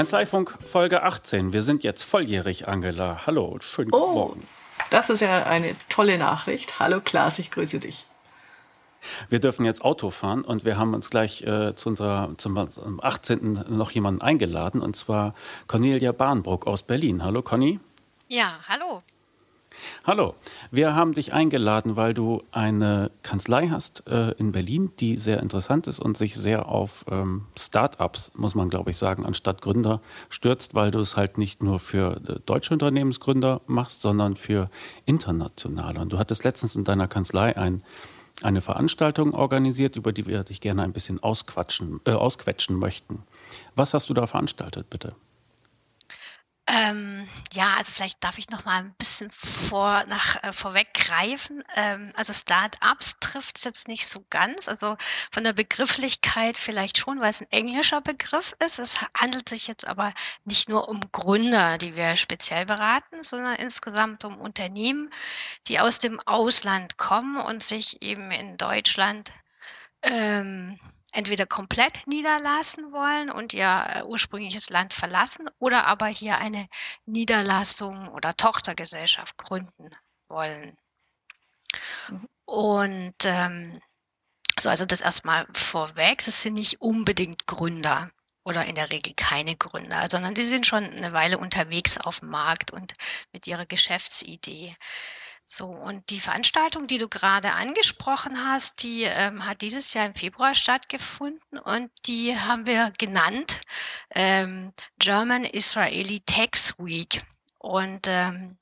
Kanzleifunk Folge 18. Wir sind jetzt volljährig, Angela. Hallo, schönen guten Oh, Morgen. das ist ja eine tolle Nachricht. Hallo Klaas, ich grüße dich. Wir dürfen jetzt Auto fahren und wir haben uns gleich äh, zu unserer, zum, zum 18. noch jemanden eingeladen und zwar Cornelia Barnbruck aus Berlin. Hallo Conny. Ja, hallo. Hallo, wir haben dich eingeladen, weil du eine Kanzlei hast äh, in Berlin, die sehr interessant ist und sich sehr auf ähm, Start-ups, muss man glaube ich sagen, anstatt Gründer stürzt, weil du es halt nicht nur für äh, deutsche Unternehmensgründer machst, sondern für internationale. Und du hattest letztens in deiner Kanzlei ein, eine Veranstaltung organisiert, über die wir dich gerne ein bisschen ausquatschen, äh, ausquetschen möchten. Was hast du da veranstaltet, bitte? Ähm, ja, also vielleicht darf ich noch mal ein bisschen vor, nach, äh, vorweggreifen. Ähm, also Start-ups trifft es jetzt nicht so ganz. Also von der Begrifflichkeit vielleicht schon, weil es ein englischer Begriff ist. Es handelt sich jetzt aber nicht nur um Gründer, die wir speziell beraten, sondern insgesamt um Unternehmen, die aus dem Ausland kommen und sich eben in Deutschland ähm, entweder komplett niederlassen wollen und ihr äh, ursprüngliches Land verlassen oder aber hier eine Niederlassung oder Tochtergesellschaft gründen wollen. Und ähm, so, also das erstmal vorweg, es sind nicht unbedingt Gründer oder in der Regel keine Gründer, sondern die sind schon eine Weile unterwegs auf dem Markt und mit ihrer Geschäftsidee. So, und die Veranstaltung, die du gerade angesprochen hast, die ähm, hat dieses Jahr im Februar stattgefunden und die haben wir genannt ähm, German Israeli Tax Week. Und ähm,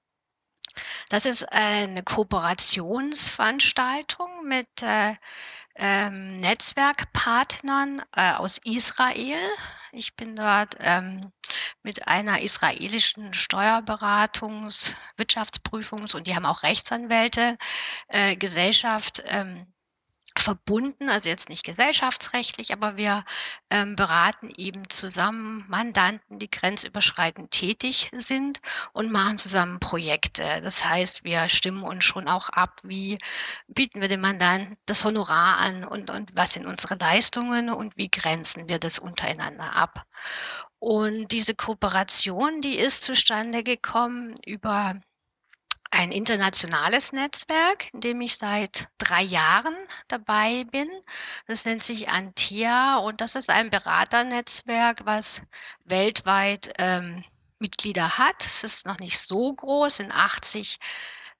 das ist eine Kooperationsveranstaltung mit äh, ähm, Netzwerkpartnern äh, aus Israel. Ich bin dort ähm, mit einer israelischen Steuerberatungs-, Wirtschaftsprüfungs- und die haben auch Rechtsanwälte, äh, Gesellschaft ähm, verbunden, also jetzt nicht gesellschaftsrechtlich, aber wir ähm, beraten eben zusammen Mandanten, die grenzüberschreitend tätig sind und machen zusammen Projekte. Das heißt, wir stimmen uns schon auch ab, wie bieten wir dem Mandanten das Honorar an und, und was sind unsere Leistungen und wie grenzen wir das untereinander ab. Und diese Kooperation, die ist zustande gekommen über ein internationales Netzwerk, in dem ich seit drei Jahren dabei bin. Das nennt sich Antea und das ist ein Beraternetzwerk, was weltweit ähm, Mitglieder hat. Es ist noch nicht so groß, sind 80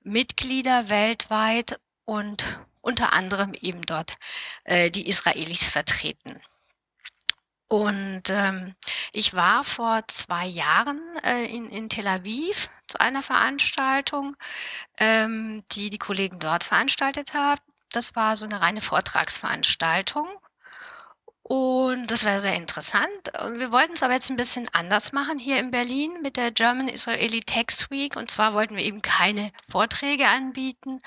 Mitglieder weltweit und unter anderem eben dort äh, die Israelis vertreten. Und ähm, ich war vor zwei Jahren äh, in, in Tel Aviv zu einer Veranstaltung, ähm, die die Kollegen dort veranstaltet haben. Das war so eine reine Vortragsveranstaltung. Und das war sehr interessant. Wir wollten es aber jetzt ein bisschen anders machen hier in Berlin mit der German Israeli Tax Week. Und zwar wollten wir eben keine Vorträge anbieten,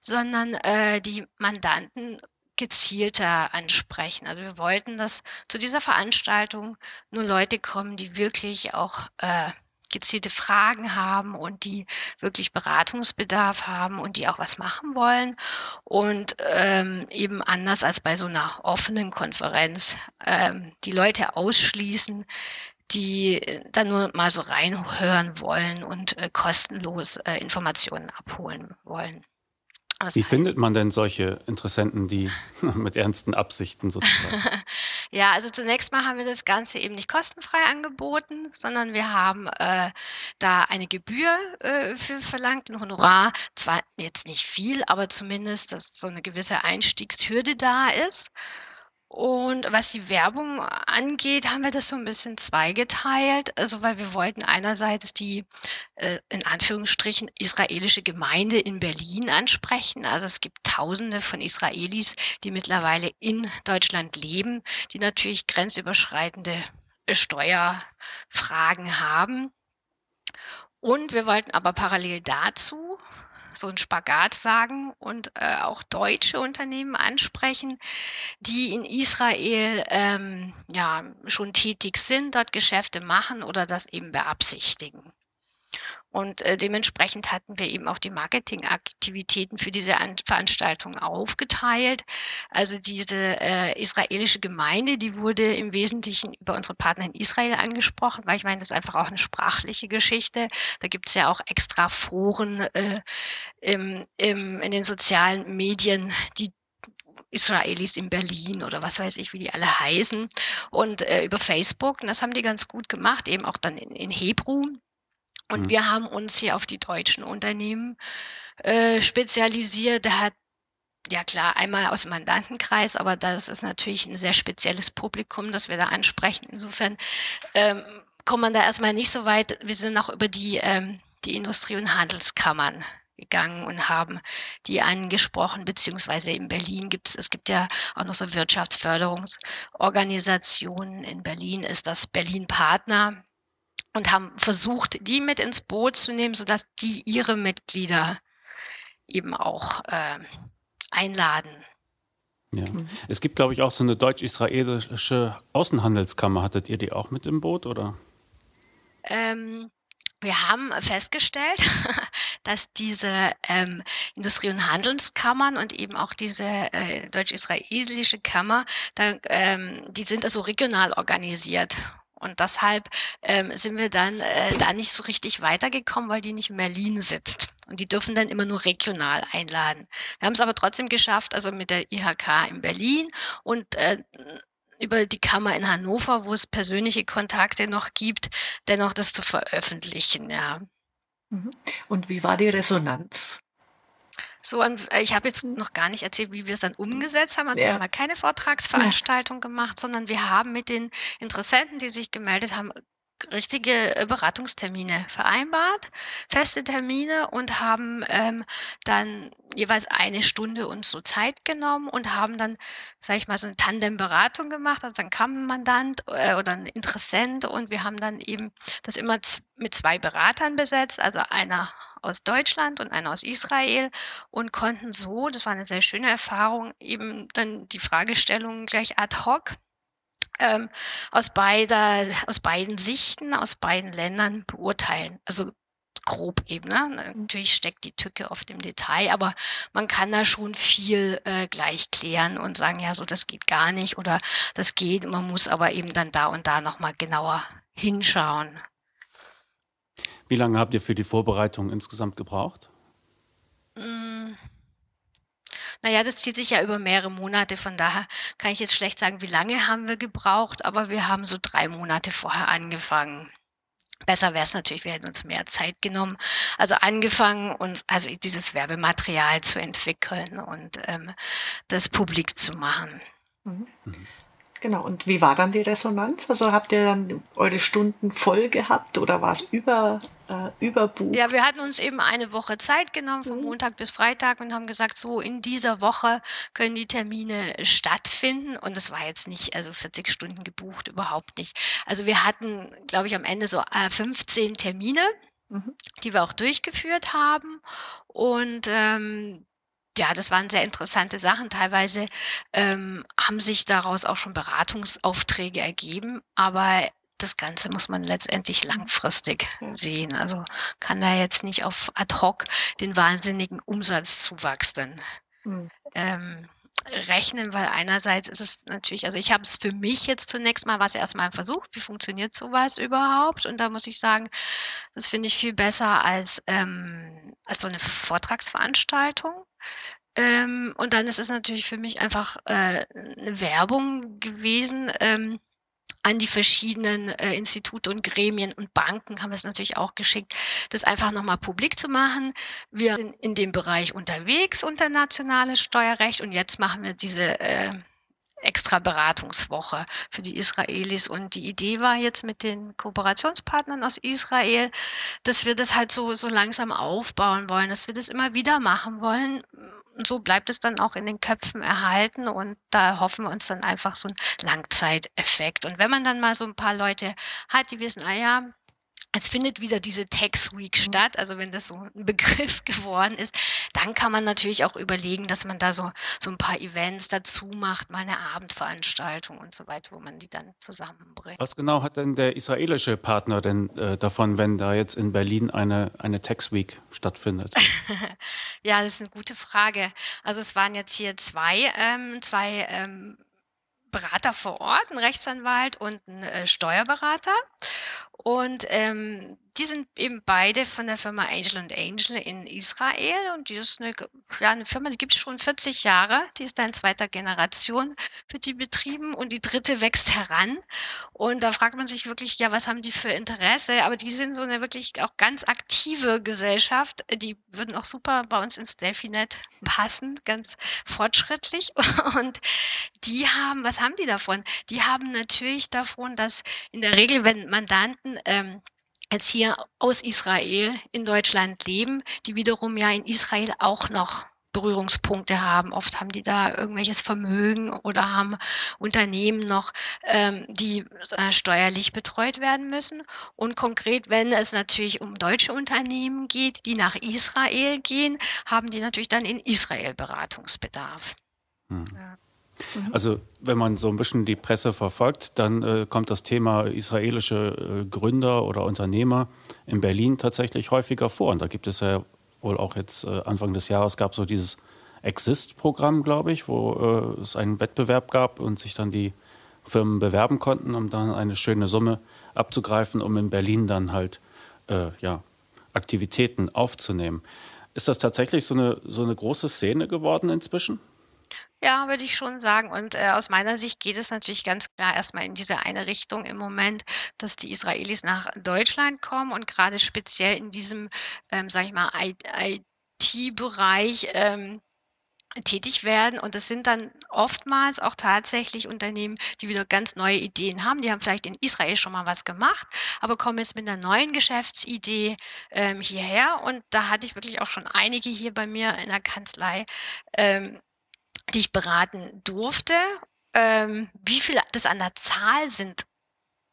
sondern äh, die Mandanten gezielter ansprechen. Also wir wollten, dass zu dieser Veranstaltung nur Leute kommen, die wirklich auch äh, gezielte Fragen haben und die wirklich Beratungsbedarf haben und die auch was machen wollen. Und ähm, eben anders als bei so einer offenen Konferenz ähm, die Leute ausschließen, die dann nur mal so reinhören wollen und äh, kostenlos äh, Informationen abholen wollen. Was Wie findet man denn solche Interessenten, die mit ernsten Absichten sozusagen? ja, also zunächst mal haben wir das Ganze eben nicht kostenfrei angeboten, sondern wir haben äh, da eine Gebühr äh, für verlangt, ein Honorar. Zwar jetzt nicht viel, aber zumindest, dass so eine gewisse Einstiegshürde da ist. Und was die Werbung angeht, haben wir das so ein bisschen zweigeteilt. Also, weil wir wollten einerseits die, äh, in Anführungsstrichen, israelische Gemeinde in Berlin ansprechen. Also, es gibt Tausende von Israelis, die mittlerweile in Deutschland leben, die natürlich grenzüberschreitende äh, Steuerfragen haben. Und wir wollten aber parallel dazu so einen Spagat wagen und äh, auch deutsche Unternehmen ansprechen, die in Israel ähm, ja schon tätig sind, dort Geschäfte machen oder das eben beabsichtigen. Und äh, dementsprechend hatten wir eben auch die Marketingaktivitäten für diese An Veranstaltung aufgeteilt. Also diese äh, israelische Gemeinde, die wurde im Wesentlichen über unsere Partner in Israel angesprochen, weil ich meine, das ist einfach auch eine sprachliche Geschichte. Da gibt es ja auch extra Foren äh, im, im, in den sozialen Medien, die Israelis in Berlin oder was weiß ich, wie die alle heißen. Und äh, über Facebook, und das haben die ganz gut gemacht, eben auch dann in, in Hebrew. Und mhm. wir haben uns hier auf die deutschen Unternehmen äh, spezialisiert. Da hat ja klar, einmal aus dem Mandantenkreis, aber das ist natürlich ein sehr spezielles Publikum, das wir da ansprechen. Insofern ähm, kommt man da erstmal nicht so weit. Wir sind auch über die, ähm, die Industrie- und Handelskammern gegangen und haben die angesprochen, beziehungsweise in Berlin gibt es, es gibt ja auch noch so Wirtschaftsförderungsorganisationen. In Berlin ist das Berlin Partner und haben versucht, die mit ins Boot zu nehmen, sodass die ihre Mitglieder eben auch äh, einladen. Ja. Mhm. Es gibt, glaube ich, auch so eine deutsch-israelische Außenhandelskammer. Hattet ihr die auch mit im Boot, oder? Ähm, wir haben festgestellt, dass diese ähm, Industrie- und Handelskammern und eben auch diese äh, deutsch-israelische Kammer, da, ähm, die sind also regional organisiert. Und deshalb ähm, sind wir dann äh, da nicht so richtig weitergekommen, weil die nicht in Berlin sitzt. Und die dürfen dann immer nur regional einladen. Wir haben es aber trotzdem geschafft, also mit der IHK in Berlin und äh, über die Kammer in Hannover, wo es persönliche Kontakte noch gibt, dennoch das zu veröffentlichen, ja. Mhm. Und wie war die Resonanz? So, und äh, ich habe jetzt noch gar nicht erzählt, wie wir es dann umgesetzt haben. Also ja. wir haben keine Vortragsveranstaltung ja. gemacht, sondern wir haben mit den Interessenten, die sich gemeldet haben, richtige äh, Beratungstermine vereinbart, feste Termine und haben ähm, dann jeweils eine Stunde uns so Zeit genommen und haben dann, sage ich mal, so eine Tandem-Beratung gemacht. Also dann kam ein Mandant äh, oder ein Interessent und wir haben dann eben das immer mit zwei Beratern besetzt, also einer aus Deutschland und einer aus Israel und konnten so, das war eine sehr schöne Erfahrung, eben dann die Fragestellungen gleich ad hoc ähm, aus, beider, aus beiden Sichten, aus beiden Ländern beurteilen. Also grob eben. Ne? Natürlich steckt die Tücke oft im Detail, aber man kann da schon viel äh, gleich klären und sagen, ja, so das geht gar nicht oder das geht. Man muss aber eben dann da und da nochmal genauer hinschauen. Wie lange habt ihr für die Vorbereitung insgesamt gebraucht? Naja, das zieht sich ja über mehrere Monate, von daher kann ich jetzt schlecht sagen, wie lange haben wir gebraucht, aber wir haben so drei Monate vorher angefangen. Besser wäre es natürlich, wir hätten uns mehr Zeit genommen. Also angefangen und also dieses Werbematerial zu entwickeln und ähm, das publik zu machen. Mhm. Genau, und wie war dann die Resonanz? Also habt ihr dann eure Stunden voll gehabt oder war es über, äh, überbucht? Ja, wir hatten uns eben eine Woche Zeit genommen, von mhm. Montag bis Freitag und haben gesagt, so in dieser Woche können die Termine stattfinden. Und es war jetzt nicht, also 40 Stunden gebucht, überhaupt nicht. Also wir hatten, glaube ich, am Ende so äh, 15 Termine, mhm. die wir auch durchgeführt haben. Und ähm, ja, das waren sehr interessante Sachen. Teilweise ähm, haben sich daraus auch schon Beratungsaufträge ergeben, aber das Ganze muss man letztendlich langfristig sehen. Also kann da jetzt nicht auf ad hoc den wahnsinnigen Umsatzzuwachs dann mhm. ähm, rechnen, weil einerseits ist es natürlich, also ich habe es für mich jetzt zunächst mal was erstmal versucht, wie funktioniert sowas überhaupt? Und da muss ich sagen, das finde ich viel besser als, ähm, als so eine Vortragsveranstaltung. Ähm, und dann ist es natürlich für mich einfach äh, eine Werbung gewesen. Ähm, an die verschiedenen äh, Institute und Gremien und Banken haben wir es natürlich auch geschickt, das einfach nochmal publik zu machen. Wir sind in dem Bereich unterwegs, internationales Steuerrecht, und jetzt machen wir diese äh, extra Beratungswoche für die Israelis. Und die Idee war jetzt mit den Kooperationspartnern aus Israel, dass wir das halt so, so langsam aufbauen wollen, dass wir das immer wieder machen wollen und so bleibt es dann auch in den Köpfen erhalten und da hoffen wir uns dann einfach so einen Langzeiteffekt. Und wenn man dann mal so ein paar Leute hat, die wissen, ah ja, es findet wieder diese Tax Week mhm. statt, also wenn das so ein Begriff geworden ist, dann kann man natürlich auch überlegen, dass man da so, so ein paar Events dazu macht, mal eine Abendveranstaltung und so weiter, wo man die dann zusammenbringt. Was genau hat denn der israelische Partner denn äh, davon, wenn da jetzt in Berlin eine, eine Tax Week stattfindet? ja, das ist eine gute Frage. Also es waren jetzt hier zwei, ähm, zwei ähm, Berater vor Ort, ein Rechtsanwalt und ein äh, Steuerberater. Und ähm, die sind eben beide von der Firma Angel Angel in Israel und die ist eine, ja, eine Firma, die gibt es schon 40 Jahre. Die ist da in zweiter Generation für die betrieben und die dritte wächst heran. Und da fragt man sich wirklich, ja, was haben die für Interesse? Aber die sind so eine wirklich auch ganz aktive Gesellschaft. Die würden auch super bei uns ins Delphinet passen, ganz fortschrittlich. Und die haben, was haben die davon? Die haben natürlich davon, dass in der Regel, wenn Mandanten ähm, jetzt hier aus Israel in Deutschland leben, die wiederum ja in Israel auch noch Berührungspunkte haben. Oft haben die da irgendwelches Vermögen oder haben Unternehmen noch, ähm, die äh, steuerlich betreut werden müssen. Und konkret, wenn es natürlich um deutsche Unternehmen geht, die nach Israel gehen, haben die natürlich dann in Israel Beratungsbedarf. Hm. Ja. Mhm. Also wenn man so ein bisschen die Presse verfolgt, dann äh, kommt das Thema israelische äh, Gründer oder Unternehmer in Berlin tatsächlich häufiger vor. Und da gibt es ja wohl auch jetzt äh, Anfang des Jahres gab so dieses Exist-Programm, glaube ich, wo äh, es einen Wettbewerb gab und sich dann die Firmen bewerben konnten, um dann eine schöne Summe abzugreifen, um in Berlin dann halt äh, ja, Aktivitäten aufzunehmen. Ist das tatsächlich so eine, so eine große Szene geworden inzwischen? Ja, würde ich schon sagen. Und äh, aus meiner Sicht geht es natürlich ganz klar erstmal in diese eine Richtung im Moment, dass die Israelis nach Deutschland kommen und gerade speziell in diesem, ähm, sage ich mal, IT-Bereich ähm, tätig werden. Und das sind dann oftmals auch tatsächlich Unternehmen, die wieder ganz neue Ideen haben. Die haben vielleicht in Israel schon mal was gemacht, aber kommen jetzt mit einer neuen Geschäftsidee ähm, hierher. Und da hatte ich wirklich auch schon einige hier bei mir in der Kanzlei. Ähm, die ich beraten durfte. Ähm, wie viele das an der Zahl sind,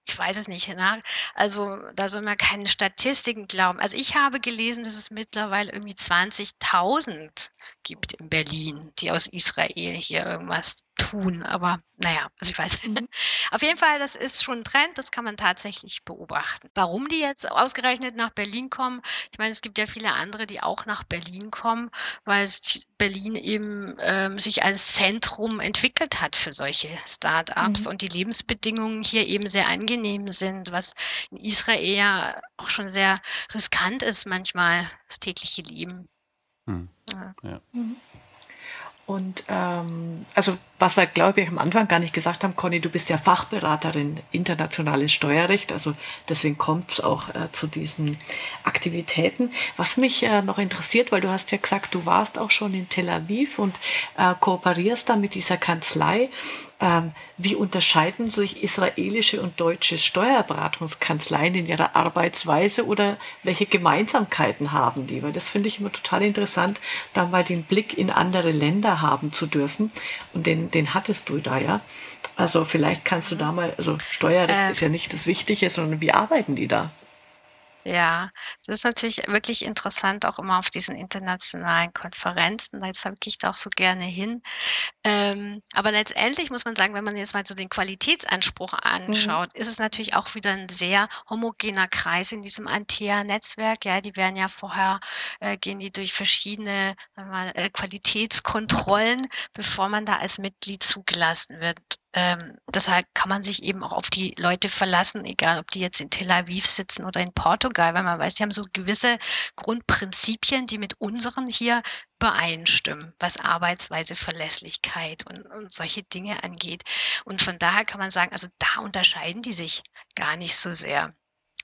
ich weiß es nicht. Ne? Also da soll man keine Statistiken glauben. Also ich habe gelesen, dass es mittlerweile irgendwie 20.000 gibt in Berlin, die aus Israel hier irgendwas tun. Aber naja, also ich weiß. Mhm. Auf jeden Fall, das ist schon ein Trend, das kann man tatsächlich beobachten. Warum die jetzt ausgerechnet nach Berlin kommen, ich meine, es gibt ja viele andere, die auch nach Berlin kommen, weil Berlin eben ähm, sich als Zentrum entwickelt hat für solche Start-ups mhm. und die Lebensbedingungen hier eben sehr angenehm sind, was in Israel ja auch schon sehr riskant ist manchmal, das tägliche Leben. Mhm. Ja. ja. Mhm. Und ähm, also was wir, glaube ich, am Anfang gar nicht gesagt haben, Conny, du bist ja Fachberaterin internationales Steuerrecht, also deswegen kommt es auch äh, zu diesen Aktivitäten. Was mich äh, noch interessiert, weil du hast ja gesagt, du warst auch schon in Tel Aviv und äh, kooperierst dann mit dieser Kanzlei. Ähm, wie unterscheiden sich israelische und deutsche Steuerberatungskanzleien in ihrer Arbeitsweise oder welche Gemeinsamkeiten haben die? Weil das finde ich immer total interessant, da mal den Blick in andere Länder haben zu dürfen. Und den, den hattest du da ja. Also vielleicht kannst du da mal, also Steuerrecht äh, ist ja nicht das Wichtige, sondern wie arbeiten die da? Ja, das ist natürlich wirklich interessant, auch immer auf diesen internationalen Konferenzen. Deshalb gehe ich da auch so gerne hin. Ähm, aber letztendlich muss man sagen, wenn man jetzt mal so den Qualitätsanspruch mhm. anschaut, ist es natürlich auch wieder ein sehr homogener Kreis in diesem Antea-Netzwerk. Ja, die werden ja vorher, äh, gehen die durch verschiedene mal, äh, Qualitätskontrollen, bevor man da als Mitglied zugelassen wird. Ähm, deshalb kann man sich eben auch auf die Leute verlassen, egal ob die jetzt in Tel Aviv sitzen oder in Portugal, weil man weiß, die haben so gewisse Grundprinzipien, die mit unseren hier übereinstimmen, was Arbeitsweise, Verlässlichkeit und, und solche Dinge angeht. Und von daher kann man sagen, also da unterscheiden die sich gar nicht so sehr.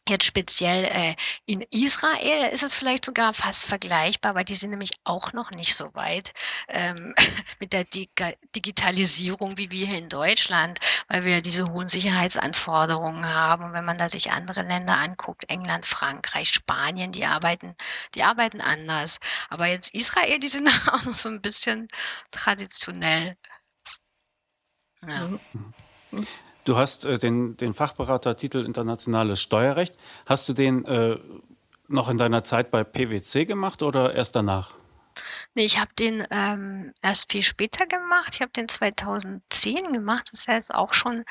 Jetzt speziell äh, in Israel ist es vielleicht sogar fast vergleichbar, weil die sind nämlich auch noch nicht so weit ähm, mit der Dig Digitalisierung wie wir hier in Deutschland, weil wir diese hohen Sicherheitsanforderungen haben. Und wenn man da sich andere Länder anguckt, England, Frankreich, Spanien, die arbeiten, die arbeiten anders. Aber jetzt Israel, die sind auch noch so ein bisschen traditionell. Ja. Mhm. Du hast äh, den, den Fachberatertitel Internationales Steuerrecht. Hast du den äh, noch in deiner Zeit bei PwC gemacht oder erst danach? Nee, ich habe den ähm, erst viel später gemacht. Ich habe den 2010 gemacht. Das ist ja jetzt auch schon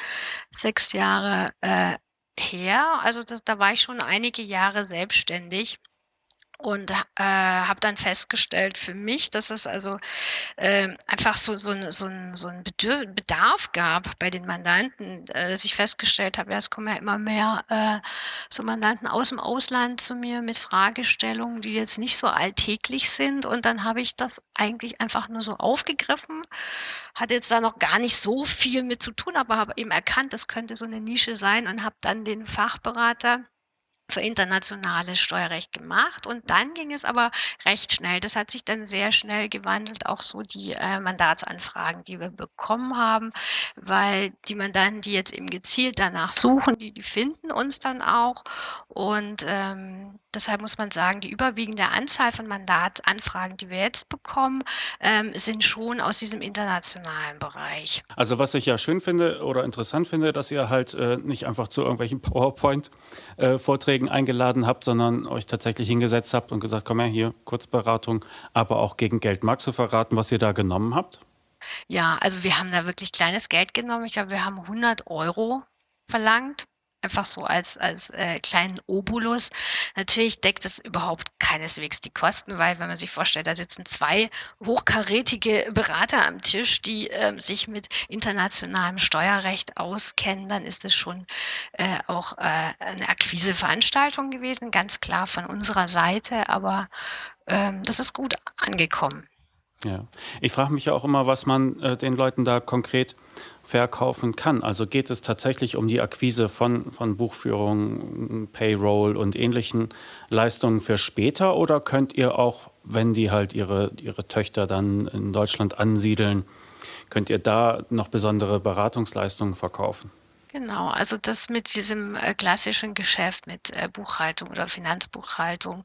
sechs Jahre äh, her. Also das, da war ich schon einige Jahre selbstständig und äh, habe dann festgestellt für mich, dass es also äh, einfach so, so, so, so ein Bedarf gab bei den Mandanten, äh, dass ich festgestellt habe, ja, es kommen ja immer mehr äh, so Mandanten aus dem Ausland zu mir mit Fragestellungen, die jetzt nicht so alltäglich sind. Und dann habe ich das eigentlich einfach nur so aufgegriffen, hatte jetzt da noch gar nicht so viel mit zu tun, aber habe eben erkannt, das könnte so eine Nische sein und habe dann den Fachberater für internationales Steuerrecht gemacht und dann ging es aber recht schnell. Das hat sich dann sehr schnell gewandelt, auch so die äh, Mandatsanfragen, die wir bekommen haben, weil die Mandanten, die jetzt eben gezielt danach suchen, die, die finden uns dann auch und ähm, deshalb muss man sagen, die überwiegende Anzahl von Mandatsanfragen, die wir jetzt bekommen, ähm, sind schon aus diesem internationalen Bereich. Also was ich ja schön finde oder interessant finde, dass ihr halt äh, nicht einfach zu irgendwelchen PowerPoint-Vorträgen äh, Vorträgen eingeladen habt, sondern euch tatsächlich hingesetzt habt und gesagt, komm her, hier, Kurzberatung, aber auch gegen Geld. Magst du verraten, was ihr da genommen habt? Ja, also wir haben da wirklich kleines Geld genommen. Ich glaube, wir haben 100 Euro verlangt einfach so als, als äh, kleinen Obolus. Natürlich deckt es überhaupt keineswegs die Kosten, weil wenn man sich vorstellt, da sitzen zwei hochkarätige Berater am Tisch, die äh, sich mit internationalem Steuerrecht auskennen, dann ist es schon äh, auch äh, eine Akquiseveranstaltung gewesen, ganz klar von unserer Seite, aber ähm, das ist gut angekommen. Ja, ich frage mich ja auch immer, was man äh, den Leuten da konkret verkaufen kann. Also geht es tatsächlich um die Akquise von, von Buchführung, Payroll und ähnlichen Leistungen für später oder könnt ihr auch, wenn die halt ihre, ihre Töchter dann in Deutschland ansiedeln, könnt ihr da noch besondere Beratungsleistungen verkaufen? Genau, also das mit diesem äh, klassischen Geschäft mit äh, Buchhaltung oder Finanzbuchhaltung,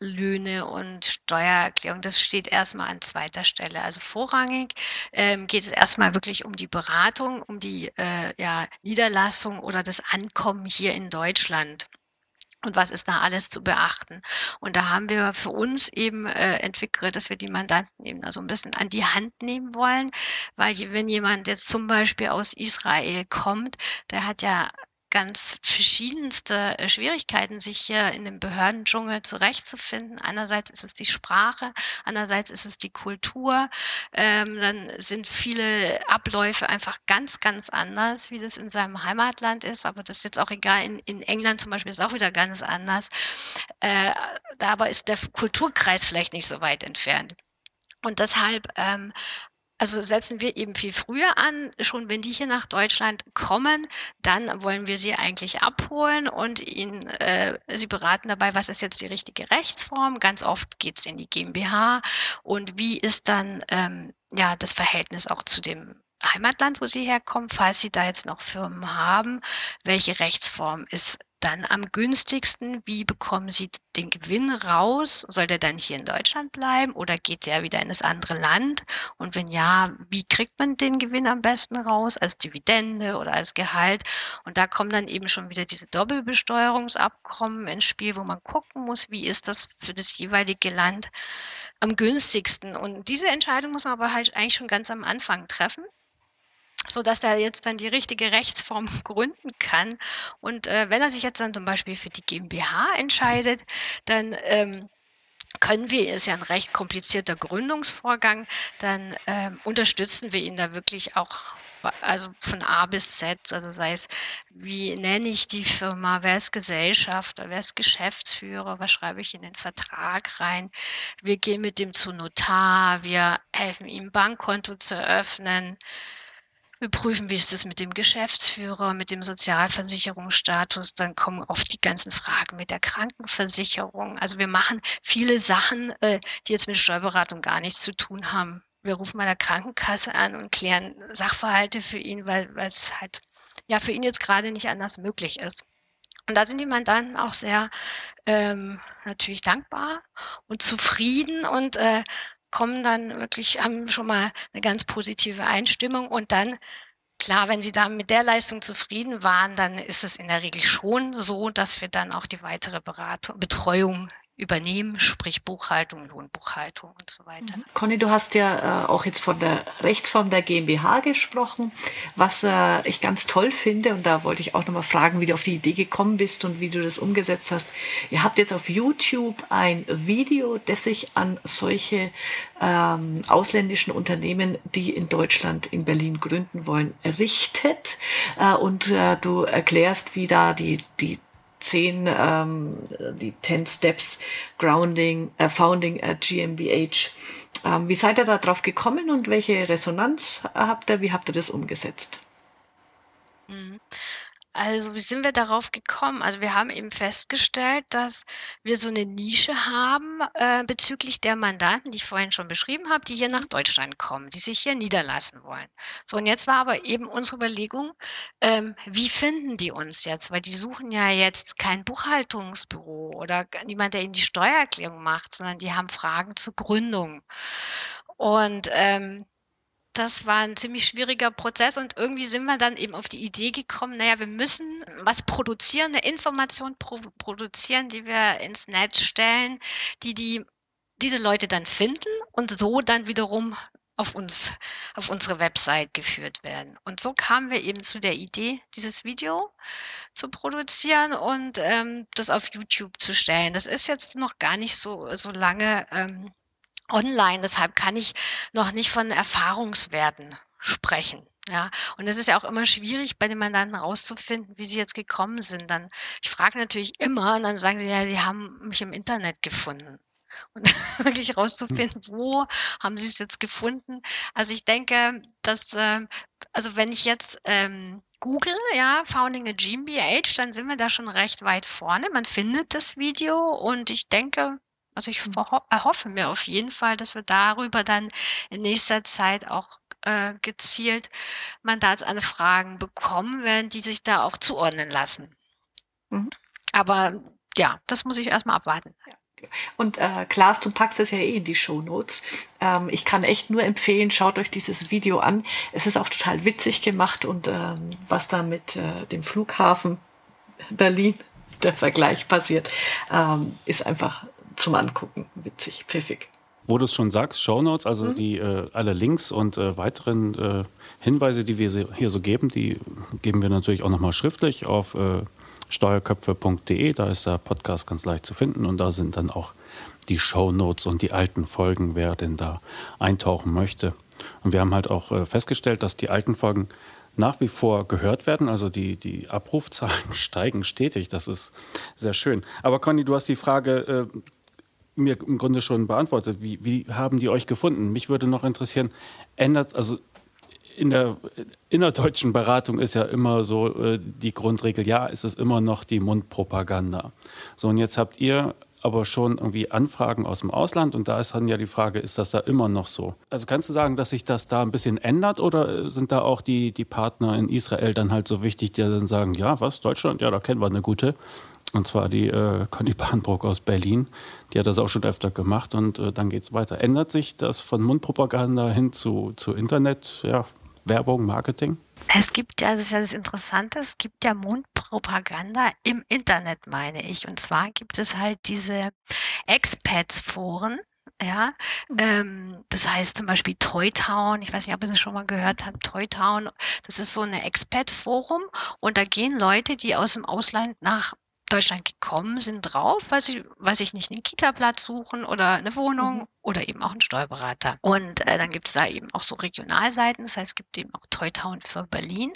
Löhne und Steuererklärung, das steht erstmal an zweiter Stelle. Also vorrangig ähm, geht es erstmal wirklich um die Beratung, um die äh, ja, Niederlassung oder das Ankommen hier in Deutschland und was ist da alles zu beachten. Und da haben wir für uns eben äh, entwickelt, dass wir die Mandanten eben da so ein bisschen an die Hand nehmen wollen, weil wenn jemand jetzt zum Beispiel aus Israel kommt, der hat ja ganz verschiedenste äh, Schwierigkeiten, sich hier in dem Behördendschungel zurechtzufinden. Einerseits ist es die Sprache, andererseits ist es die Kultur. Ähm, dann sind viele Abläufe einfach ganz, ganz anders, wie das in seinem Heimatland ist. Aber das ist jetzt auch egal. In, in England zum Beispiel ist auch wieder ganz anders. Äh, aber ist der Kulturkreis vielleicht nicht so weit entfernt. Und deshalb ähm, also setzen wir eben viel früher an. Schon wenn die hier nach Deutschland kommen, dann wollen wir sie eigentlich abholen und ihnen, äh, sie beraten dabei, was ist jetzt die richtige Rechtsform. Ganz oft geht es in die GmbH und wie ist dann ähm, ja das Verhältnis auch zu dem Heimatland, wo sie herkommen, falls sie da jetzt noch Firmen haben, welche Rechtsform ist dann am günstigsten? Wie bekommen Sie den Gewinn raus? Soll der dann hier in Deutschland bleiben oder geht der wieder in das andere Land? Und wenn ja, wie kriegt man den Gewinn am besten raus? Als Dividende oder als Gehalt? Und da kommen dann eben schon wieder diese Doppelbesteuerungsabkommen ins Spiel, wo man gucken muss, wie ist das für das jeweilige Land am günstigsten? Und diese Entscheidung muss man aber halt eigentlich schon ganz am Anfang treffen so dass er jetzt dann die richtige Rechtsform gründen kann. Und äh, wenn er sich jetzt dann zum Beispiel für die GmbH entscheidet, dann ähm, können wir, ist ja ein recht komplizierter Gründungsvorgang, dann ähm, unterstützen wir ihn da wirklich auch, also von A bis Z, also sei es, wie nenne ich die Firma, wer ist Gesellschafter, wer ist Geschäftsführer, was schreibe ich in den Vertrag rein. Wir gehen mit dem zu Notar, wir helfen ihm, Bankkonto zu eröffnen, wir prüfen, wie ist es mit dem Geschäftsführer, mit dem Sozialversicherungsstatus. Dann kommen oft die ganzen Fragen mit der Krankenversicherung. Also wir machen viele Sachen, äh, die jetzt mit Steuerberatung gar nichts zu tun haben. Wir rufen bei der Krankenkasse an und klären Sachverhalte für ihn, weil, es halt ja für ihn jetzt gerade nicht anders möglich ist. Und da sind die Mandanten auch sehr ähm, natürlich dankbar und zufrieden und äh, kommen dann wirklich, haben schon mal eine ganz positive Einstimmung und dann Klar, wenn Sie da mit der Leistung zufrieden waren, dann ist es in der Regel schon so, dass wir dann auch die weitere Beratung, Betreuung übernehmen, sprich Buchhaltung, Lohnbuchhaltung und so weiter. Mhm. Conny, du hast ja äh, auch jetzt von der Rechtsform der GmbH gesprochen, was äh, ich ganz toll finde und da wollte ich auch nochmal fragen, wie du auf die Idee gekommen bist und wie du das umgesetzt hast. Ihr habt jetzt auf YouTube ein Video, das sich an solche ähm, ausländischen Unternehmen, die in Deutschland, in Berlin gründen wollen, richtet äh, und äh, du erklärst, wie da die, die zehn, ähm, die 10 Steps Grounding, äh, Founding at GmbH. Ähm, wie seid ihr da drauf gekommen und welche Resonanz habt ihr? Wie habt ihr das umgesetzt? Mhm. Also, wie sind wir darauf gekommen? Also, wir haben eben festgestellt, dass wir so eine Nische haben, äh, bezüglich der Mandanten, die ich vorhin schon beschrieben habe, die hier nach Deutschland kommen, die sich hier niederlassen wollen. So, und jetzt war aber eben unsere Überlegung, ähm, wie finden die uns jetzt? Weil die suchen ja jetzt kein Buchhaltungsbüro oder niemand, der ihnen die Steuererklärung macht, sondern die haben Fragen zur Gründung. Und, ähm das war ein ziemlich schwieriger Prozess und irgendwie sind wir dann eben auf die Idee gekommen, naja, wir müssen was produzieren, eine Information pro produzieren, die wir ins Netz stellen, die die diese Leute dann finden und so dann wiederum auf uns, auf unsere Website geführt werden. Und so kamen wir eben zu der Idee, dieses Video zu produzieren und ähm, das auf YouTube zu stellen. Das ist jetzt noch gar nicht so, so lange ähm, online. Deshalb kann ich noch nicht von Erfahrungswerten sprechen. Ja, und es ist ja auch immer schwierig, bei den Mandanten rauszufinden, wie sie jetzt gekommen sind. Dann, ich frage natürlich immer und dann sagen sie, ja, sie haben mich im Internet gefunden. Und wirklich rauszufinden, wo haben sie es jetzt gefunden. Also ich denke, dass, äh, also wenn ich jetzt ähm, google, ja, Founding a GmbH, dann sind wir da schon recht weit vorne. Man findet das Video und ich denke, also ich erhoffe mir auf jeden Fall, dass wir darüber dann in nächster Zeit auch äh, gezielt Mandatsanfragen bekommen werden, die sich da auch zuordnen lassen. Mhm. Aber ja, das muss ich erstmal abwarten. Und äh, Klaas, du packst es ja eh in die Show Notes. Ähm, ich kann echt nur empfehlen, schaut euch dieses Video an. Es ist auch total witzig gemacht und ähm, was da mit äh, dem Flughafen Berlin der Vergleich passiert, ähm, ist einfach zum Angucken. Witzig, pfiffig. Wo du es schon sagst, Shownotes, also mhm. die äh, alle Links und äh, weiteren äh, Hinweise, die wir hier so geben, die geben wir natürlich auch nochmal schriftlich auf äh, steuerköpfe.de. Da ist der Podcast ganz leicht zu finden und da sind dann auch die Shownotes und die alten Folgen, wer denn da eintauchen möchte. Und wir haben halt auch äh, festgestellt, dass die alten Folgen nach wie vor gehört werden. Also die, die Abrufzahlen steigen stetig. Das ist sehr schön. Aber Conny, du hast die Frage äh, mir im Grunde schon beantwortet. Wie, wie haben die euch gefunden? Mich würde noch interessieren, ändert, also in der innerdeutschen Beratung ist ja immer so äh, die Grundregel, ja, ist es immer noch die Mundpropaganda. So, und jetzt habt ihr aber schon irgendwie Anfragen aus dem Ausland und da ist dann ja die Frage, ist das da immer noch so? Also kannst du sagen, dass sich das da ein bisschen ändert oder sind da auch die, die Partner in Israel dann halt so wichtig, die dann sagen, ja, was, Deutschland, ja, da kennen wir eine gute. Und zwar die äh, Conny Bahnbrock aus Berlin. Die hat das auch schon öfter gemacht und äh, dann geht es weiter. Ändert sich das von Mundpropaganda hin zu, zu Internet, ja, Werbung, Marketing? Es gibt ja, das ist ja das Interessante, es gibt ja Mundpropaganda im Internet, meine ich. Und zwar gibt es halt diese Expats-Foren, ja, ähm, das heißt zum Beispiel Toytown, ich weiß nicht, ob ihr das schon mal gehört habt, Toytown, das ist so eine Expat-Forum und da gehen Leute, die aus dem Ausland nach Deutschland gekommen sind drauf, weil sie, weiß ich nicht, einen Kita-Platz suchen oder eine Wohnung mhm. oder eben auch einen Steuerberater. Und äh, dann gibt es da eben auch so Regionalseiten, das heißt, es gibt eben auch Toytown für Berlin.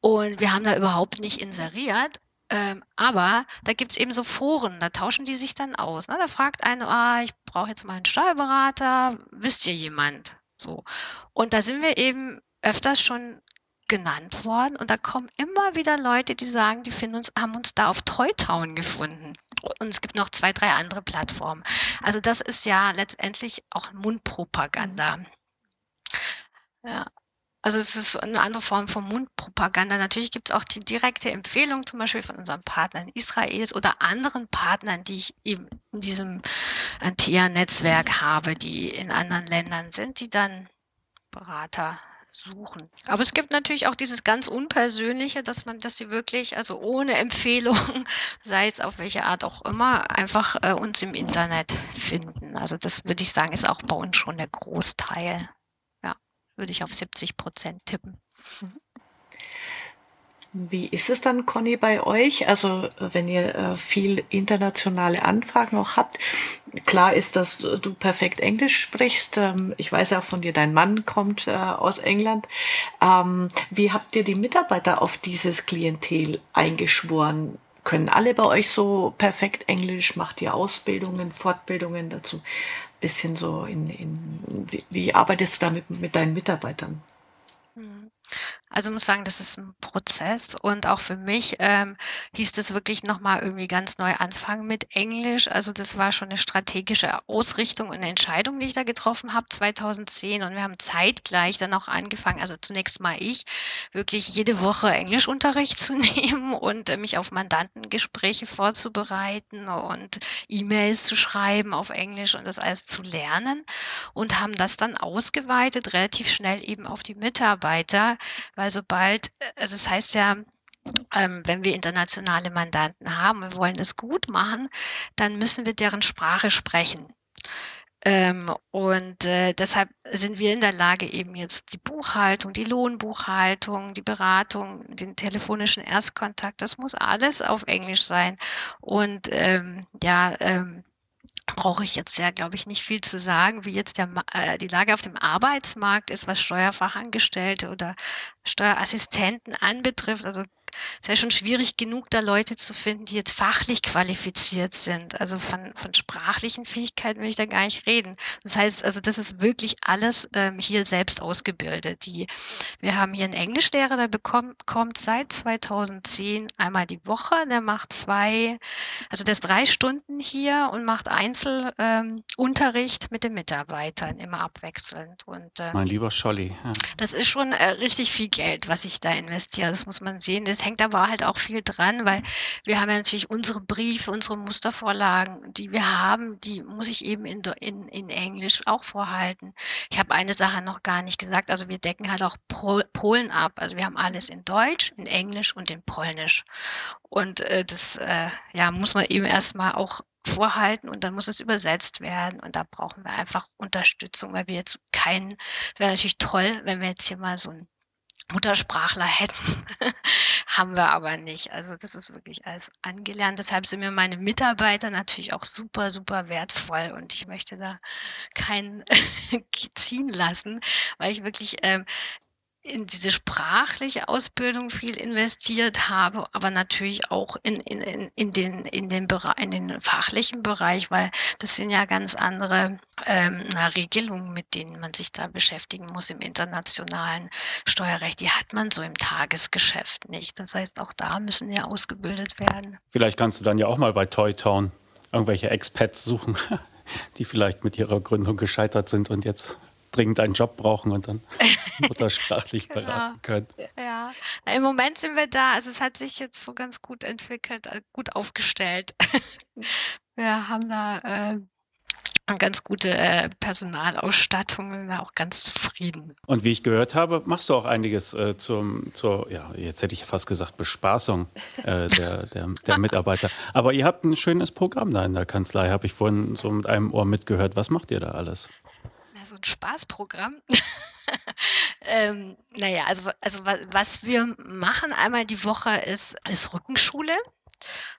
Und wir haben da überhaupt nicht inseriert. Ähm, aber da gibt es eben so Foren, da tauschen die sich dann aus. Ne? Da fragt einer, ah, ich brauche jetzt mal einen Steuerberater, wisst ihr jemand? So. Und da sind wir eben öfters schon genannt worden und da kommen immer wieder Leute, die sagen, die finden uns, haben uns da auf Toytown gefunden. Und es gibt noch zwei, drei andere Plattformen. Also das ist ja letztendlich auch Mundpropaganda. Ja. Also es ist eine andere Form von Mundpropaganda. Natürlich gibt es auch die direkte Empfehlung, zum Beispiel von unseren Partnern Israels oder anderen Partnern, die ich eben in diesem Antea-Netzwerk habe, die in anderen Ländern sind, die dann Berater suchen. Aber es gibt natürlich auch dieses ganz Unpersönliche, dass man, dass sie wirklich, also ohne Empfehlung, sei es auf welche Art auch immer, einfach äh, uns im Internet finden. Also das würde ich sagen, ist auch bei uns schon der Großteil. Ja, würde ich auf 70 Prozent tippen. Wie ist es dann, Conny, bei euch? Also wenn ihr äh, viel internationale Anfragen auch habt, klar ist, dass du perfekt Englisch sprichst. Ähm, ich weiß ja auch von dir, dein Mann kommt äh, aus England. Ähm, wie habt ihr die Mitarbeiter auf dieses Klientel eingeschworen? Können alle bei euch so perfekt Englisch? Macht ihr Ausbildungen, Fortbildungen dazu? Bisschen so in, in wie, wie arbeitest du damit mit deinen Mitarbeitern? Hm. Also muss sagen, das ist ein Prozess und auch für mich ähm, hieß das wirklich nochmal irgendwie ganz neu anfangen mit Englisch. Also das war schon eine strategische Ausrichtung und Entscheidung, die ich da getroffen habe 2010 und wir haben zeitgleich dann auch angefangen, also zunächst mal ich, wirklich jede Woche Englischunterricht zu nehmen und äh, mich auf Mandantengespräche vorzubereiten und E-Mails zu schreiben auf Englisch und das alles zu lernen und haben das dann ausgeweitet, relativ schnell eben auf die Mitarbeiter, weil sobald, also es heißt ja, ähm, wenn wir internationale Mandanten haben, wir wollen es gut machen, dann müssen wir deren Sprache sprechen. Ähm, und äh, deshalb sind wir in der Lage, eben jetzt die Buchhaltung, die Lohnbuchhaltung, die Beratung, den telefonischen Erstkontakt, das muss alles auf Englisch sein. Und ähm, ja, ähm, brauche ich jetzt ja, glaube ich, nicht viel zu sagen, wie jetzt der, äh, die Lage auf dem Arbeitsmarkt ist, was Steuerfachangestellte oder Steuerassistenten anbetrifft. Also es ist ja schon schwierig genug, da Leute zu finden, die jetzt fachlich qualifiziert sind. Also von, von sprachlichen Fähigkeiten will ich da gar nicht reden. Das heißt, also das ist wirklich alles ähm, hier selbst ausgebildet. Die, wir haben hier einen Englischlehrer, der bekommt, kommt seit 2010 einmal die Woche. Der macht zwei, also der ist drei Stunden hier und macht Einzelunterricht ähm, mit den Mitarbeitern immer abwechselnd. Und, äh, mein lieber Scholli. Ja. Das ist schon äh, richtig viel Geld, was ich da investiere. Das muss man sehen. Das hängt aber halt auch viel dran, weil wir haben ja natürlich unsere Briefe, unsere Mustervorlagen, die wir haben, die muss ich eben in, in, in Englisch auch vorhalten. Ich habe eine Sache noch gar nicht gesagt, also wir decken halt auch Pol Polen ab. Also wir haben alles in Deutsch, in Englisch und in Polnisch. Und äh, das äh, ja, muss man eben erstmal auch vorhalten und dann muss es übersetzt werden und da brauchen wir einfach Unterstützung, weil wir jetzt keinen, wäre natürlich toll, wenn wir jetzt hier mal so ein Muttersprachler hätten, haben wir aber nicht. Also das ist wirklich alles angelernt. Deshalb sind mir meine Mitarbeiter natürlich auch super, super wertvoll und ich möchte da keinen ziehen lassen, weil ich wirklich ähm, in diese sprachliche Ausbildung viel investiert habe, aber natürlich auch in, in, in, den, in, den, in den fachlichen Bereich, weil das sind ja ganz andere ähm, Regelungen, mit denen man sich da beschäftigen muss im internationalen Steuerrecht. Die hat man so im Tagesgeschäft nicht. Das heißt, auch da müssen ja ausgebildet werden. Vielleicht kannst du dann ja auch mal bei Toy Town irgendwelche Expats suchen, die vielleicht mit ihrer Gründung gescheitert sind und jetzt dringend einen Job brauchen und dann muttersprachlich genau. beraten können. Ja, im Moment sind wir da. Also es hat sich jetzt so ganz gut entwickelt, äh, gut aufgestellt. wir haben da äh, eine ganz gute äh, Personalausstattung, sind wir auch ganz zufrieden. Und wie ich gehört habe, machst du auch einiges äh, zum, zur, ja, jetzt hätte ich fast gesagt, Bespaßung äh, der, der, der Mitarbeiter. Aber ihr habt ein schönes Programm da in der Kanzlei, habe ich vorhin so mit einem Ohr mitgehört. Was macht ihr da alles? So ein Spaßprogramm. ähm, naja, also, also was wir machen einmal die Woche ist, ist Rückenschule.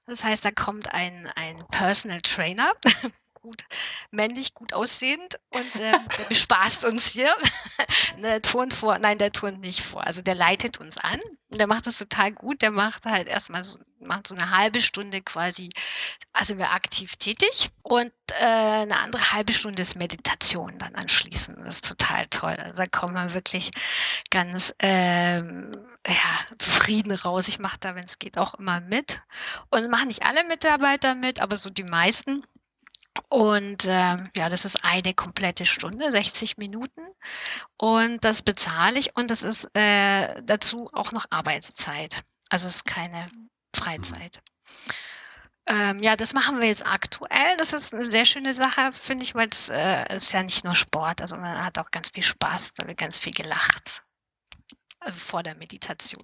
Das heißt, da kommt ein, ein Personal Trainer, gut männlich, gut aussehend und äh, der bespaßt uns hier. der turnt vor, nein, der turnt nicht vor. Also der leitet uns an und der macht das total gut. Der macht halt erstmal so, macht so eine halbe Stunde quasi, also wir aktiv tätig und äh, eine andere halbe Stunde ist Meditation dann anschließend. Das ist total toll. Also da kommt man wirklich ganz ähm, ja, zufrieden raus. Ich mache da, wenn es geht, auch immer mit. Und machen nicht alle Mitarbeiter mit, aber so die meisten. Und äh, ja, das ist eine komplette Stunde, 60 Minuten. Und das bezahle ich und das ist äh, dazu auch noch Arbeitszeit. Also es ist keine Freizeit. Ähm, ja, das machen wir jetzt aktuell. Das ist eine sehr schöne Sache, finde ich, weil es äh, ist ja nicht nur Sport. Also man hat auch ganz viel Spaß, da wird ganz viel gelacht. also vor der Meditation.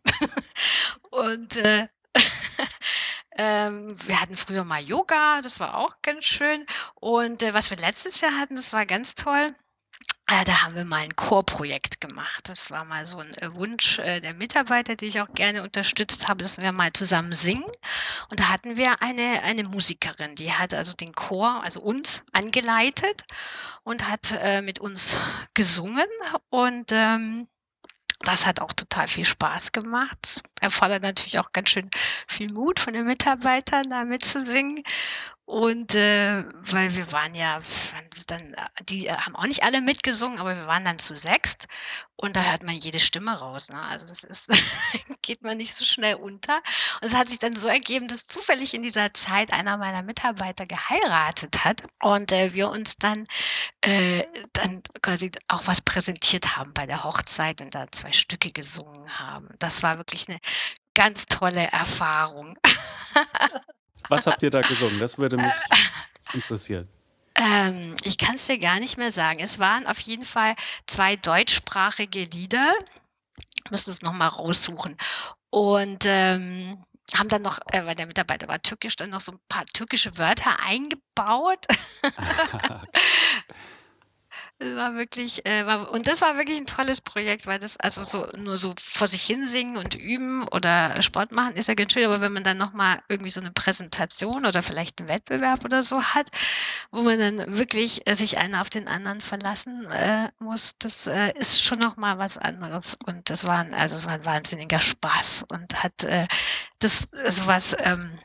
und äh, ähm, wir hatten früher mal Yoga, das war auch ganz schön. Und äh, was wir letztes Jahr hatten, das war ganz toll. Äh, da haben wir mal ein Chorprojekt gemacht. Das war mal so ein äh, Wunsch äh, der Mitarbeiter, die ich auch gerne unterstützt habe, dass wir mal zusammen singen. Und da hatten wir eine, eine Musikerin, die hat also den Chor, also uns, angeleitet und hat mit uns gesungen. Und ähm, das hat auch total viel Spaß gemacht. Erfordert natürlich auch ganz schön viel Mut von den Mitarbeitern, da mitzusingen. Und äh, weil wir waren ja dann, die äh, haben auch nicht alle mitgesungen, aber wir waren dann zu sechst und da hört man jede Stimme raus. Ne? Also das ist, geht man nicht so schnell unter. Und es hat sich dann so ergeben, dass zufällig in dieser Zeit einer meiner Mitarbeiter geheiratet hat und äh, wir uns dann, äh, dann quasi auch was präsentiert haben bei der Hochzeit und da zwei Stücke gesungen haben. Das war wirklich eine ganz tolle Erfahrung. Was habt ihr da gesungen? Das würde mich interessieren. Ähm, ich kann es dir gar nicht mehr sagen. Es waren auf jeden Fall zwei deutschsprachige Lieder. Ich müsste es nochmal raussuchen. Und ähm, haben dann noch, äh, weil der Mitarbeiter war türkisch, dann noch so ein paar türkische Wörter eingebaut. War wirklich, äh, war, und das war wirklich ein tolles Projekt, weil das also so nur so vor sich hin singen und üben oder Sport machen ist ja ganz schön, aber wenn man dann nochmal irgendwie so eine Präsentation oder vielleicht einen Wettbewerb oder so hat, wo man dann wirklich äh, sich einer auf den anderen verlassen äh, muss, das äh, ist schon nochmal was anderes. Und das war, also es war ein wahnsinniger Spaß und hat äh, das sowas, ähm,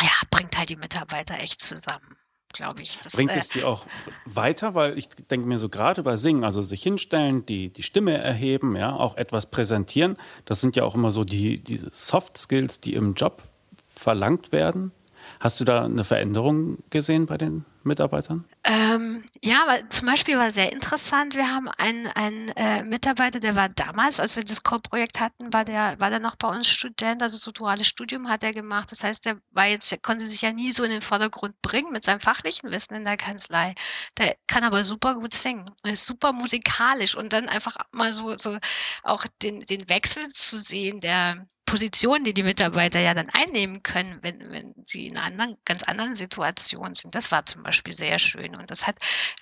ja, bringt halt die Mitarbeiter echt zusammen glaube ich. Das, Bringt äh, es die auch weiter? Weil ich denke mir so gerade bei Singen, also sich hinstellen, die, die Stimme erheben, ja, auch etwas präsentieren, das sind ja auch immer so die, diese Soft Skills, die im Job verlangt werden. Hast du da eine Veränderung gesehen bei den Mitarbeitern? Ähm, ja, aber zum Beispiel war sehr interessant. Wir haben einen, einen äh, Mitarbeiter, der war damals, als wir das Co-Projekt hatten, war der, war der noch bei uns Student, also so duales Studium hat er gemacht. Das heißt, der war jetzt, konnte sich ja nie so in den Vordergrund bringen mit seinem fachlichen Wissen in der Kanzlei. Der kann aber super gut singen. Ist super musikalisch und dann einfach mal so, so auch den, den Wechsel zu sehen, der Position, die die Mitarbeiter ja dann einnehmen können, wenn, wenn sie in einer anderen, ganz anderen Situation sind. Das war zum Beispiel sehr schön. Und das hat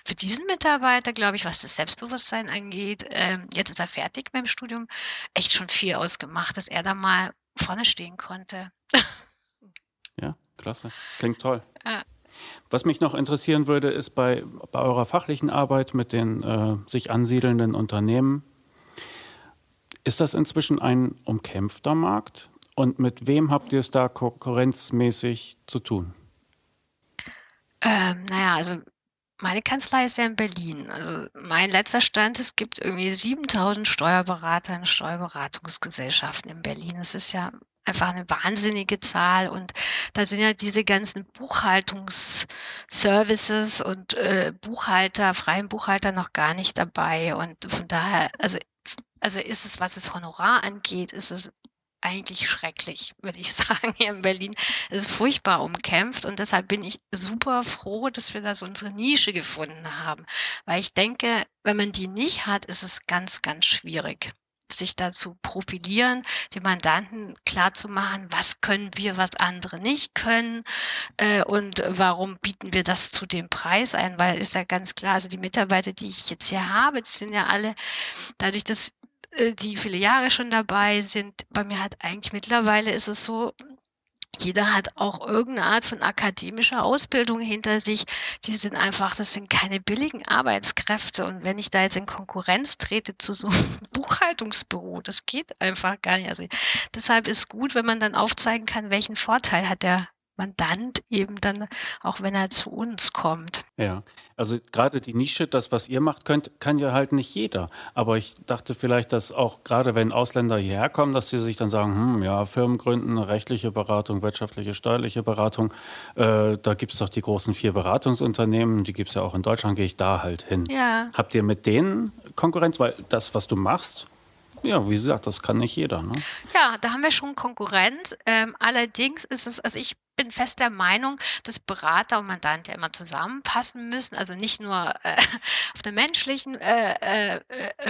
für diesen Mitarbeiter, glaube ich, was das Selbstbewusstsein angeht, äh, jetzt ist er fertig mit dem Studium, echt schon viel ausgemacht, dass er da mal vorne stehen konnte. Ja, klasse. Klingt toll. Ja. Was mich noch interessieren würde, ist bei, bei eurer fachlichen Arbeit mit den äh, sich ansiedelnden Unternehmen, ist das inzwischen ein umkämpfter Markt? Und mit wem habt ihr es da konkurrenzmäßig zu tun? Ähm, naja, also meine Kanzlei ist ja in Berlin. Also mein letzter Stand, es gibt irgendwie 7000 Steuerberater und Steuerberatungsgesellschaften in Berlin. Das ist ja einfach eine wahnsinnige Zahl und da sind ja diese ganzen Buchhaltungsservices und äh, Buchhalter, freien Buchhalter noch gar nicht dabei und von daher, also also ist es, was das Honorar angeht, ist es eigentlich schrecklich, würde ich sagen, hier in Berlin. Es ist furchtbar umkämpft und deshalb bin ich super froh, dass wir da so unsere Nische gefunden haben. Weil ich denke, wenn man die nicht hat, ist es ganz, ganz schwierig sich da zu profilieren, den Mandanten klarzumachen, was können wir, was andere nicht können äh, und warum bieten wir das zu dem Preis ein, weil ist ja ganz klar, also die Mitarbeiter, die ich jetzt hier habe, die sind ja alle, dadurch, dass die viele Jahre schon dabei sind. Bei mir hat eigentlich mittlerweile ist es so, jeder hat auch irgendeine Art von akademischer Ausbildung hinter sich. Die sind einfach, das sind keine billigen Arbeitskräfte. Und wenn ich da jetzt in Konkurrenz trete zu so einem Buchhaltungsbüro, das geht einfach gar nicht. Also deshalb ist gut, wenn man dann aufzeigen kann, welchen Vorteil hat der Mandant eben dann, auch wenn er zu uns kommt. Ja, also gerade die Nische, das, was ihr macht könnt, kann ja halt nicht jeder. Aber ich dachte vielleicht, dass auch gerade wenn Ausländer hierher kommen, dass sie sich dann sagen, hm, ja, Firmen gründen, rechtliche Beratung, wirtschaftliche, steuerliche Beratung, äh, da gibt es doch die großen vier Beratungsunternehmen, die gibt es ja auch in Deutschland, gehe ich da halt hin. Ja. Habt ihr mit denen Konkurrenz? Weil das, was du machst, ja, wie gesagt, das kann nicht jeder. Ne? Ja, da haben wir schon Konkurrenz. Ähm, allerdings ist es, also ich bin fest der Meinung, dass Berater und Mandant ja immer zusammenpassen müssen. Also nicht nur äh, auf der menschlichen äh, äh,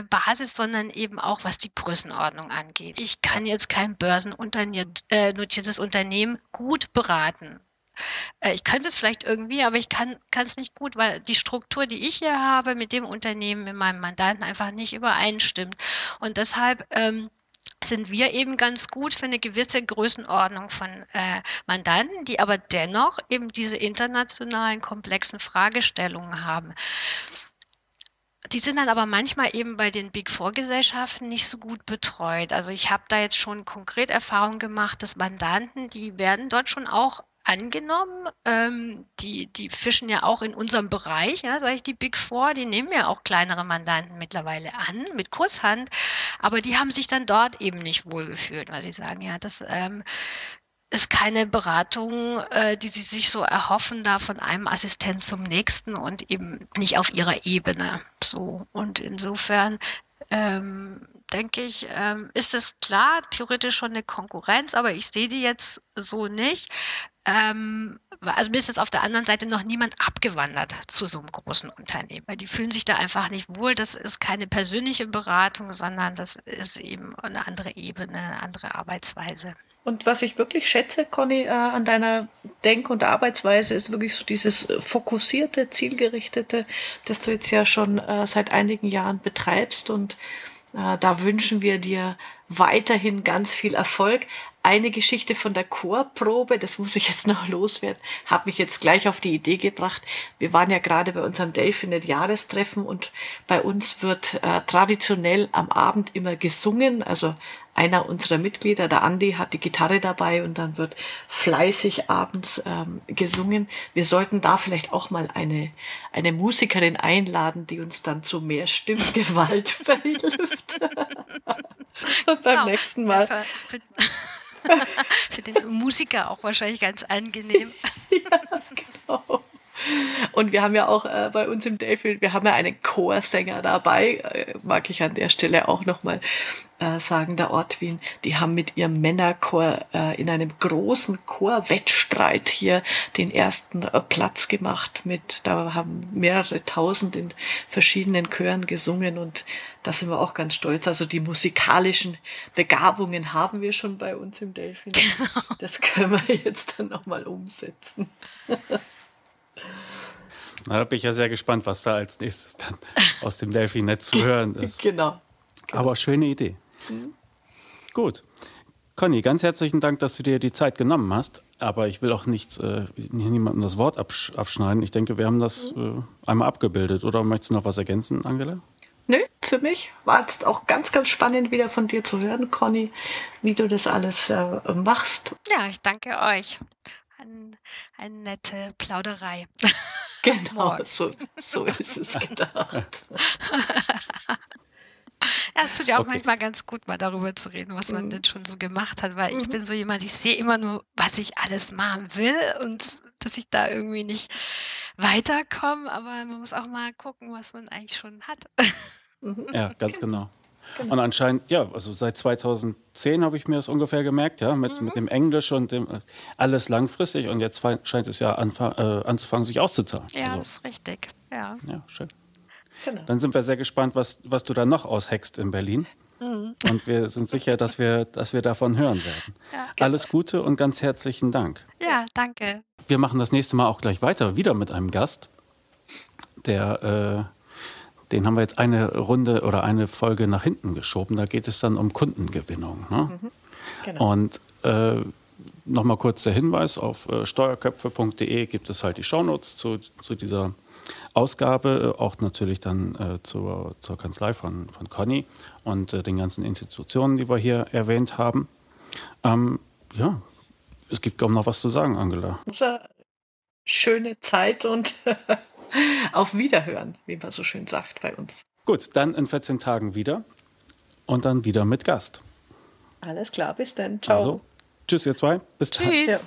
Basis, sondern eben auch was die Größenordnung angeht. Ich kann jetzt kein börsennotiertes Unternehmen gut beraten. Ich könnte es vielleicht irgendwie, aber ich kann es nicht gut, weil die Struktur, die ich hier habe, mit dem Unternehmen, mit meinem Mandanten einfach nicht übereinstimmt. Und deshalb ähm, sind wir eben ganz gut für eine gewisse Größenordnung von äh, Mandanten, die aber dennoch eben diese internationalen komplexen Fragestellungen haben. Die sind dann aber manchmal eben bei den Big Four Gesellschaften nicht so gut betreut. Also ich habe da jetzt schon konkret Erfahrungen gemacht, dass Mandanten, die werden dort schon auch angenommen. Ähm, die, die fischen ja auch in unserem Bereich, ja, sage ich die Big Four, die nehmen ja auch kleinere Mandanten mittlerweile an mit Kurzhand, aber die haben sich dann dort eben nicht wohlgefühlt, weil sie sagen, ja, das ähm, ist keine Beratung, äh, die sie sich so erhoffen, da von einem Assistent zum nächsten und eben nicht auf ihrer Ebene. So und insofern ähm, denke ich, ähm, ist es klar, theoretisch schon eine Konkurrenz, aber ich sehe die jetzt so nicht. Ähm, also mir ist jetzt auf der anderen Seite noch niemand abgewandert zu so einem großen Unternehmen, weil die fühlen sich da einfach nicht wohl. Das ist keine persönliche Beratung, sondern das ist eben eine andere Ebene, eine andere Arbeitsweise. Und was ich wirklich schätze, Conny, äh, an deiner Denk- und Arbeitsweise ist wirklich so dieses fokussierte, zielgerichtete, das du jetzt ja schon äh, seit einigen Jahren betreibst. Und äh, da wünschen wir dir weiterhin ganz viel Erfolg eine Geschichte von der Chorprobe, das muss ich jetzt noch loswerden, hat mich jetzt gleich auf die Idee gebracht. Wir waren ja gerade bei unserem Delfinet Jahrestreffen und bei uns wird äh, traditionell am Abend immer gesungen. Also einer unserer Mitglieder, der Andi, hat die Gitarre dabei und dann wird fleißig abends ähm, gesungen. Wir sollten da vielleicht auch mal eine, eine Musikerin einladen, die uns dann zu mehr Stimmgewalt verhilft. beim genau. nächsten Mal. Ja, für, für Für den Musiker auch wahrscheinlich ganz angenehm. ja, genau. Und wir haben ja auch äh, bei uns im Dayfield, wir haben ja einen Chorsänger dabei, äh, mag ich an der Stelle auch nochmal äh, sagen, der Ort Wien, die haben mit ihrem Männerchor äh, in einem großen Chorwettstreit hier den ersten äh, Platz gemacht. Mit, da haben mehrere tausend in verschiedenen Chören gesungen und da sind wir auch ganz stolz. Also die musikalischen Begabungen haben wir schon bei uns im Delfin. Das können wir jetzt dann nochmal umsetzen. Da bin ich ja sehr gespannt, was da als nächstes dann aus dem Delphi-Netz zu hören ist. Genau. Aber schöne Idee. Mhm. Gut. Conny, ganz herzlichen Dank, dass du dir die Zeit genommen hast. Aber ich will auch nichts, äh, niemandem das Wort absch abschneiden. Ich denke, wir haben das mhm. äh, einmal abgebildet. Oder möchtest du noch was ergänzen, Angela? Nö, für mich war es auch ganz, ganz spannend, wieder von dir zu hören, Conny, wie du das alles äh, machst. Ja, ich danke euch. Ein, eine nette Plauderei. Genau, so, so ist es gedacht. Ja, es tut ja auch okay. manchmal ganz gut, mal darüber zu reden, was man mhm. denn schon so gemacht hat, weil mhm. ich bin so jemand, ich sehe immer nur, was ich alles machen will und dass ich da irgendwie nicht weiterkomme, aber man muss auch mal gucken, was man eigentlich schon hat. Mhm. Ja, ganz genau. Genau. Und anscheinend, ja, also seit 2010 habe ich mir das ungefähr gemerkt, ja, mit, mhm. mit dem Englisch und dem alles langfristig und jetzt scheint es ja äh, anzufangen, sich auszuzahlen. Ja, also. das ist richtig. Ja, ja schön. Genau. Dann sind wir sehr gespannt, was, was du da noch aushackst in Berlin. Mhm. Und wir sind sicher, dass wir, dass wir davon hören werden. Ja, genau. Alles Gute und ganz herzlichen Dank. Ja, danke. Wir machen das nächste Mal auch gleich weiter, wieder mit einem Gast, der äh, den haben wir jetzt eine Runde oder eine Folge nach hinten geschoben. Da geht es dann um Kundengewinnung. Ne? Mhm, genau. Und äh, nochmal kurz der Hinweis, auf äh, steuerköpfe.de gibt es halt die Shownotes zu, zu dieser Ausgabe, auch natürlich dann äh, zur, zur Kanzlei von, von Conny und äh, den ganzen Institutionen, die wir hier erwähnt haben. Ähm, ja, es gibt kaum noch was zu sagen, Angela. Schöne Zeit und Auf Wiederhören, wie man so schön sagt bei uns. Gut, dann in 14 Tagen wieder und dann wieder mit Gast. Alles klar, bis dann. Ciao. Also, tschüss, ihr zwei. Bis dann. Tschüss. Ja.